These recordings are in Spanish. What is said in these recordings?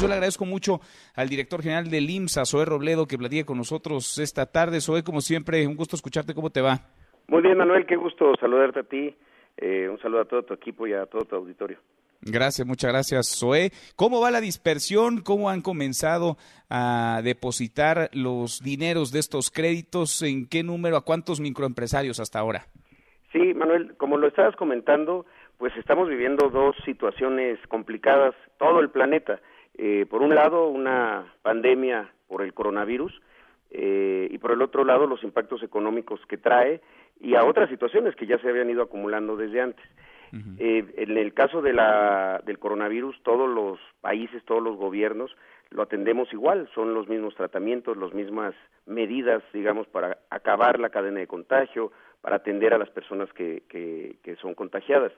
Yo le agradezco mucho al director general del IMSA, Zoé Robledo, que platique con nosotros esta tarde. Zoé, como siempre, un gusto escucharte. ¿Cómo te va? Muy bien, Manuel, qué gusto saludarte a ti. Eh, un saludo a todo tu equipo y a todo tu auditorio. Gracias, muchas gracias, Zoé. ¿Cómo va la dispersión? ¿Cómo han comenzado a depositar los dineros de estos créditos? ¿En qué número? ¿A cuántos microempresarios hasta ahora? Sí, Manuel, como lo estabas comentando, pues estamos viviendo dos situaciones complicadas, todo el planeta. Eh, por un lado, una pandemia por el coronavirus eh, y por el otro lado, los impactos económicos que trae y a otras situaciones que ya se habían ido acumulando desde antes. eh, en el caso de la, del coronavirus, todos los países, todos los gobiernos lo atendemos igual, son los mismos tratamientos, las mismas medidas, digamos, para acabar la cadena de contagio, para atender a las personas que, que, que son contagiadas.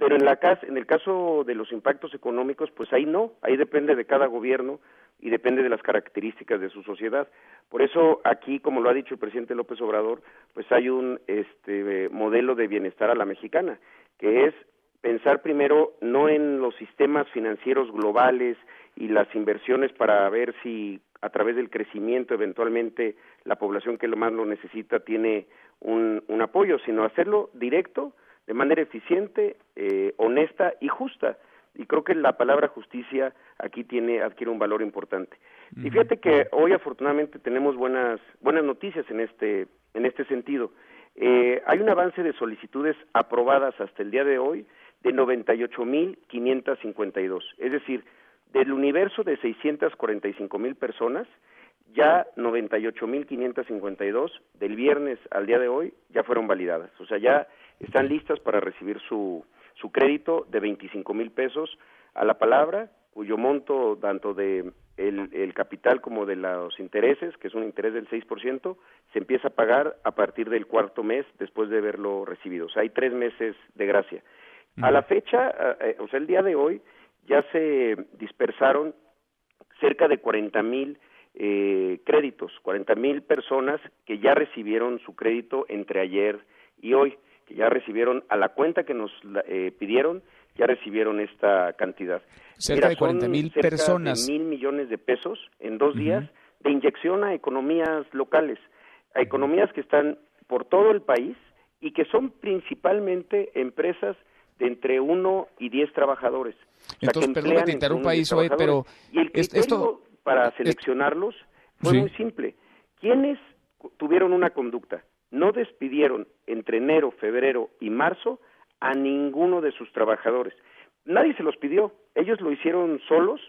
Pero en, la en el caso de los impactos económicos, pues ahí no, ahí depende de cada gobierno y depende de las características de su sociedad. Por eso aquí, como lo ha dicho el presidente López Obrador, pues hay un este, modelo de bienestar a la mexicana, que es pensar primero no en los sistemas financieros globales y las inversiones para ver si a través del crecimiento eventualmente la población que lo más lo necesita tiene un, un apoyo, sino hacerlo directo de manera eficiente, eh, honesta y justa. Y creo que la palabra justicia aquí tiene adquiere un valor importante. Y fíjate que hoy afortunadamente tenemos buenas buenas noticias en este en este sentido. Eh, hay un avance de solicitudes aprobadas hasta el día de hoy de 98.552. Es decir, del universo de 645.000 personas, ya 98.552 del viernes al día de hoy ya fueron validadas. O sea, ya están listas para recibir su, su crédito de 25 mil pesos a la palabra, cuyo monto tanto de el, el, capital como de los intereses, que es un interés del 6%, se empieza a pagar a partir del cuarto mes después de haberlo recibido. O sea, hay tres meses de gracia. A la fecha, eh, o sea, el día de hoy, ya se dispersaron cerca de 40 mil eh, créditos, 40 mil personas que ya recibieron su crédito entre ayer y hoy que ya recibieron a la cuenta que nos eh, pidieron, ya recibieron esta cantidad. Cerca Mira, de 40 mil personas. De mil millones de pesos en dos uh -huh. días de inyección a economías locales, a economías que están por todo el país y que son principalmente empresas de entre uno y diez trabajadores. Entonces, o sea, perdón que te interrumpa ahí, Zoe, pero y el criterio esto para seleccionarlos fue sí. muy simple. ¿Quiénes tuvieron una conducta? No despidieron entre enero, febrero y marzo a ninguno de sus trabajadores. Nadie se los pidió, ellos lo hicieron solos,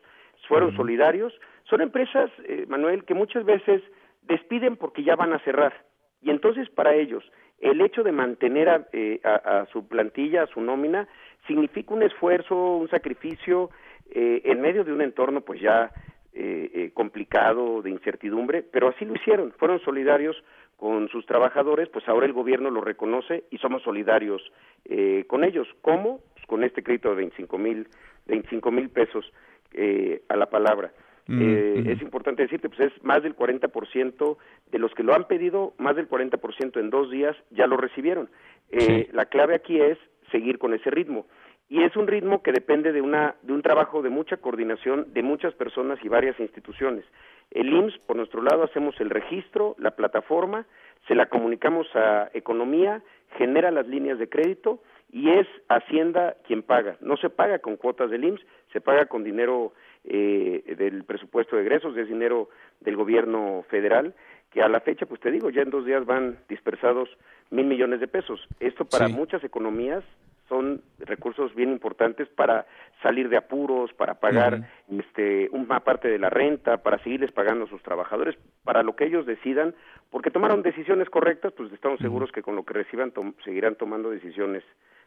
fueron solidarios. Son empresas, eh, Manuel, que muchas veces despiden porque ya van a cerrar. Y entonces para ellos el hecho de mantener a, eh, a, a su plantilla, a su nómina, significa un esfuerzo, un sacrificio eh, en medio de un entorno pues ya eh, complicado, de incertidumbre, pero así lo hicieron, fueron solidarios con sus trabajadores, pues ahora el gobierno lo reconoce y somos solidarios eh, con ellos. ¿Cómo? Pues con este crédito de 25 mil 25 mil pesos eh, a la palabra. Mm, eh, mm. Es importante decirte, pues es más del 40% de los que lo han pedido, más del 40% en dos días ya lo recibieron. Sí. La clave aquí es seguir con ese ritmo y es un ritmo que depende de una de un trabajo de mucha coordinación de muchas personas y varias instituciones. El IMSS, por nuestro lado, hacemos el registro, la plataforma, se la comunicamos a Economía, genera las líneas de crédito y es Hacienda quien paga. No se paga con cuotas del IMSS, se paga con dinero eh, del presupuesto de egresos, es dinero del gobierno federal, que a la fecha, pues te digo, ya en dos días van dispersados mil millones de pesos. Esto para sí. muchas economías son recursos bien importantes para salir de apuros, para pagar uh -huh. este, una parte de la renta, para seguirles pagando a sus trabajadores, para lo que ellos decidan, porque tomaron decisiones correctas, pues estamos seguros que con lo que reciban tom seguirán tomando decisiones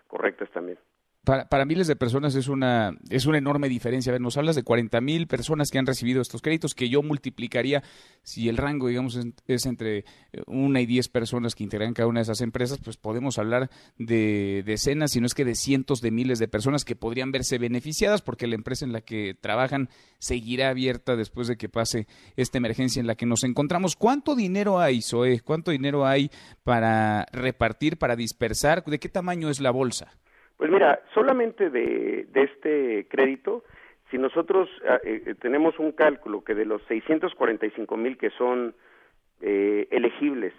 correctas también para, para, miles de personas es una, es una enorme diferencia. A ver, nos hablas de 40 mil personas que han recibido estos créditos, que yo multiplicaría, si el rango, digamos, es, entre una y diez personas que integran cada una de esas empresas, pues podemos hablar de decenas, si no es que de cientos de miles de personas que podrían verse beneficiadas porque la empresa en la que trabajan seguirá abierta después de que pase esta emergencia en la que nos encontramos. ¿Cuánto dinero hay, Zoe? ¿Cuánto dinero hay para repartir, para dispersar? ¿De qué tamaño es la bolsa? Pues mira, solamente de, de este crédito si nosotros ah, eh, tenemos un cálculo que de los 645 mil que son elegibles,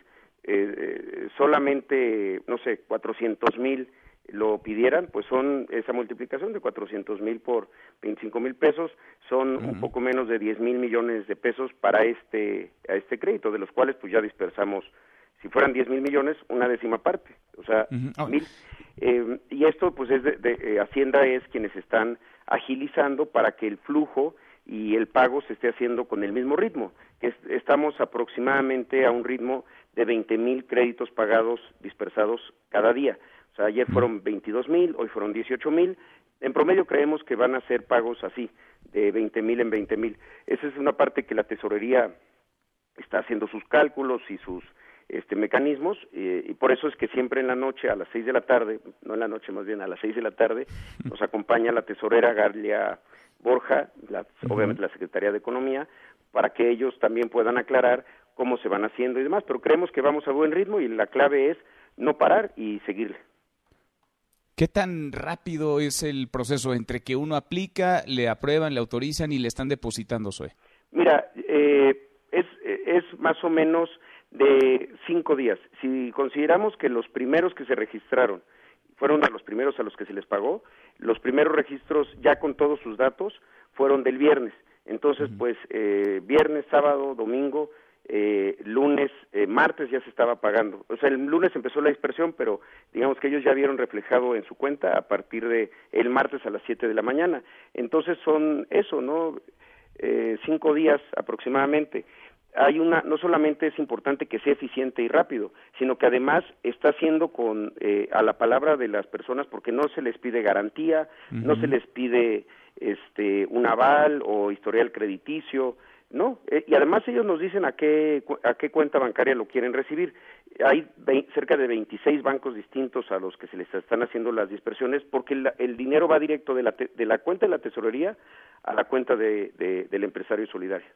solamente, no sé, 400 mil lo pidieran, pues son esa multiplicación de 400 mil por 25 mil pesos, son un poco menos de 10 mil millones de pesos para este, a este crédito, de los cuales pues ya dispersamos, si fueran 10 mil millones, una décima parte, o sea, mil. Eh, y esto pues es de, eh, Hacienda es quienes están agilizando para que el flujo y el pago se esté haciendo con el mismo ritmo. estamos aproximadamente a un ritmo de 20 mil créditos pagados dispersados cada día. O sea, ayer fueron 22 mil, hoy fueron 18 mil. En promedio creemos que van a ser pagos así, de 20 mil en 20 mil. Esa es una parte que la tesorería está haciendo sus cálculos y sus este, mecanismos eh, y por eso es que siempre en la noche a las 6 de la tarde, no en la noche más bien a las 6 de la tarde, nos acompaña la tesorera Garlia Borja, obviamente la Secretaría de Economía, para que ellos también puedan aclarar cómo se van haciendo y demás, pero creemos que vamos a buen ritmo y la clave es no parar y seguirle. ¿Qué tan rápido es el proceso entre que uno aplica, le aprueban, le autorizan y le están depositando, Zoe? Mira, eh, es, es más o menos de cinco días. Si consideramos que los primeros que se registraron fueron de los primeros a los que se les pagó, los primeros registros ya con todos sus datos fueron del viernes. Entonces, pues eh, viernes, sábado, domingo, eh, lunes, eh, martes ya se estaba pagando. O sea, el lunes empezó la dispersión, pero digamos que ellos ya vieron reflejado en su cuenta a partir de el martes a las 7 de la mañana. Entonces son eso, ¿no? Eh, cinco días aproximadamente. Hay una, no solamente es importante que sea eficiente y rápido, sino que además está haciendo con eh, a la palabra de las personas porque no se les pide garantía, no se les pide este un aval o historial crediticio, no, eh, y además ellos nos dicen a qué, a qué cuenta bancaria lo quieren recibir. Hay cerca de 26 bancos distintos a los que se les están haciendo las dispersiones porque el, dinero va directo de la, de la cuenta de la tesorería a la cuenta de, del empresario solidario.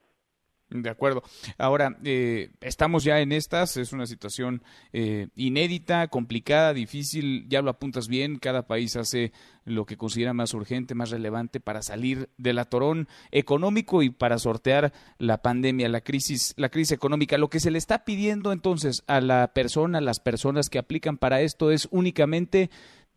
De acuerdo. Ahora, eh, estamos ya en estas, es una situación eh, inédita, complicada, difícil, ya lo apuntas bien, cada país hace lo que considera más urgente, más relevante para salir del atorón económico y para sortear la pandemia, la crisis, la crisis económica. Lo que se le está pidiendo entonces a la persona, a las personas que aplican para esto es únicamente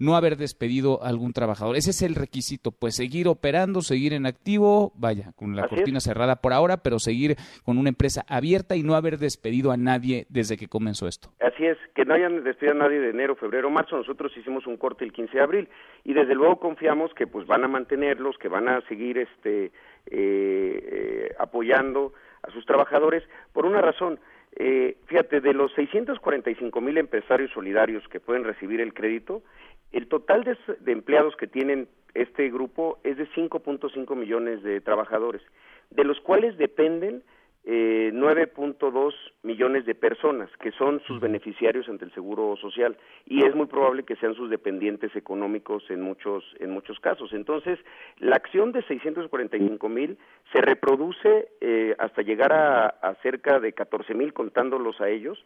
no haber despedido a algún trabajador. Ese es el requisito, pues seguir operando, seguir en activo, vaya, con la cortina cerrada por ahora, pero seguir con una empresa abierta y no haber despedido a nadie desde que comenzó esto. Así es, que no hayan despedido a nadie de enero, febrero, marzo. Nosotros hicimos un corte el 15 de abril y desde luego confiamos que pues van a mantenerlos, que van a seguir este eh, eh, apoyando a sus trabajadores por una razón. Eh, fíjate, de los 645 mil empresarios solidarios que pueden recibir el crédito, el total de, empleados que tienen este grupo es de 5.5 millones de trabajadores, de los cuales dependen eh, 9.2 millones de personas que son sus beneficiarios ante el Seguro Social y es muy probable que sean sus dependientes económicos en muchos en muchos casos. Entonces, la acción de 645 mil se reproduce eh, hasta llegar a, cerca de 14 mil contándolos a ellos,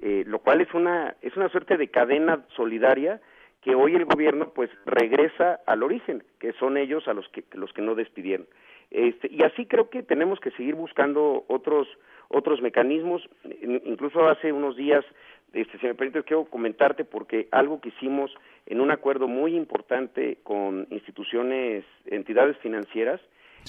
eh, lo cual es una es una suerte de cadena solidaria que hoy el gobierno pues regresa al origen, que son ellos a los que los que no despidieron. Este, y así creo que tenemos que seguir buscando otros otros mecanismos. Incluso hace unos días, este, si me permite, quiero comentarte porque algo que hicimos en un acuerdo muy importante con instituciones, entidades financieras,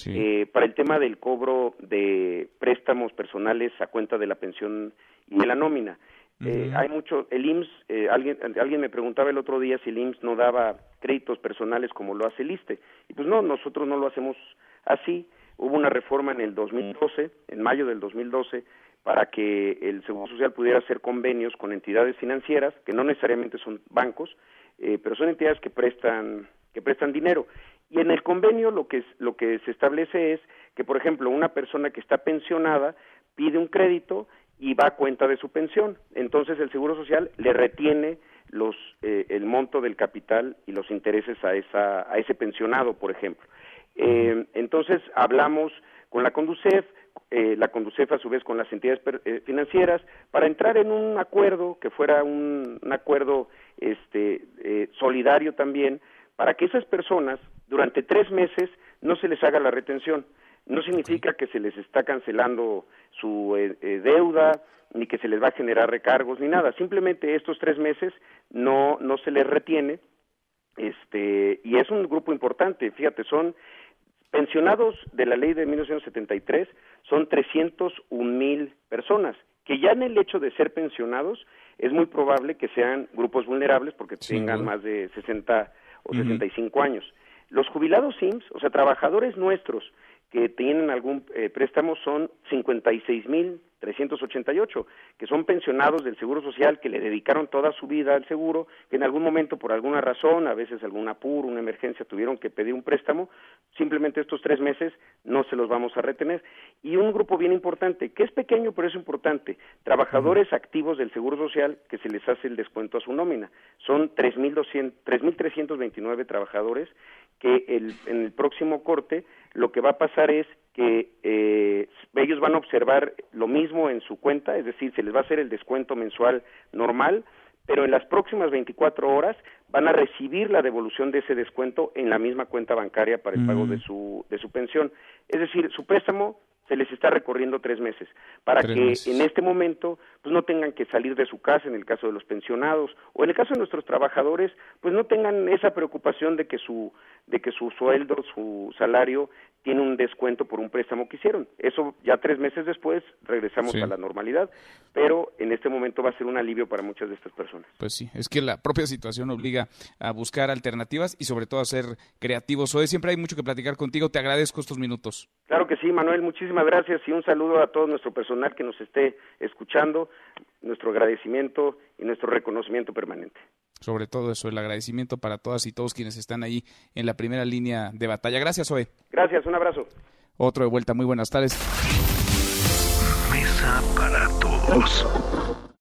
eh, para el tema del cobro de préstamos personales a cuenta de la pensión y de la nómina. Eh, hay mucho, el IMSS, eh, alguien, alguien me preguntaba el otro día si el IMSS no daba créditos personales como lo hace el ISTE. Y pues no, nosotros no lo hacemos así. Hubo una reforma en el 2012, en mayo del 2012, para que el Seguro Social pudiera hacer convenios con entidades financieras, que no necesariamente son bancos, eh, pero son entidades que prestan, que prestan dinero. Y en el convenio lo que, lo que se establece es que, por ejemplo, una persona que está pensionada pide un crédito y va a cuenta de su pensión. Entonces el Seguro Social le retiene los, eh, el monto del capital y los intereses a, esa, a ese pensionado, por ejemplo. Eh, entonces hablamos con la Conducef, eh, la Conducef a su vez con las entidades financieras, para entrar en un acuerdo que fuera un, un acuerdo este, solidario también, para que esas personas durante tres meses no se les haga la retención. No significa que se les está cancelando su eh, eh, deuda, ni que se les va a generar recargos, ni nada. Simplemente estos tres meses no, no se les retiene, este, y es un grupo importante. Fíjate, son pensionados de la ley de 1973, son 301 mil personas, que ya en el hecho de ser pensionados es muy probable que sean grupos vulnerables porque tengan más de 60 o 65 años. Los jubilados SIMS, o sea, trabajadores nuestros que tienen algún eh, préstamo son 56.388, que son pensionados del Seguro Social que le dedicaron toda su vida al seguro, que en algún momento por alguna razón, a veces algún apuro, una emergencia, tuvieron que pedir un préstamo, simplemente estos tres meses no se los vamos a retener. Y un grupo bien importante, que es pequeño pero es importante, trabajadores activos del Seguro Social que se les hace el descuento a su nómina. Son 3.329 trabajadores que el, en el próximo corte lo que va a pasar es que eh, ellos van a observar lo mismo en su cuenta, es decir, se les va a hacer el descuento mensual normal, pero en las próximas 24 horas van a recibir la devolución de ese descuento en la misma cuenta bancaria para el pago de mm. su, de su pensión. Es decir, su préstamo se les está recorriendo tres meses para que en este momento pues no tengan que salir de su casa en el caso de los pensionados o en el caso de nuestros trabajadores pues no tengan esa preocupación de que su de que su sueldo su salario tiene un descuento por un préstamo que hicieron. Eso ya tres meses después regresamos a la normalidad pero en este momento va a ser un alivio para muchas de estas personas. Pues sí es que la propia situación obliga a buscar alternativas y sobre todo a ser creativos. Hoy siempre hay mucho que platicar contigo. Te agradezco estos minutos. Claro que sí Manuel muchísimas gracias y un saludo a todo nuestro personal que nos esté escuchando, nuestro agradecimiento y nuestro reconocimiento permanente. Sobre todo eso, el agradecimiento para todas y todos quienes están ahí en la primera línea de batalla. Gracias, Zoe. Gracias, un abrazo. Otro de vuelta, muy buenas tardes. Mesa para todos.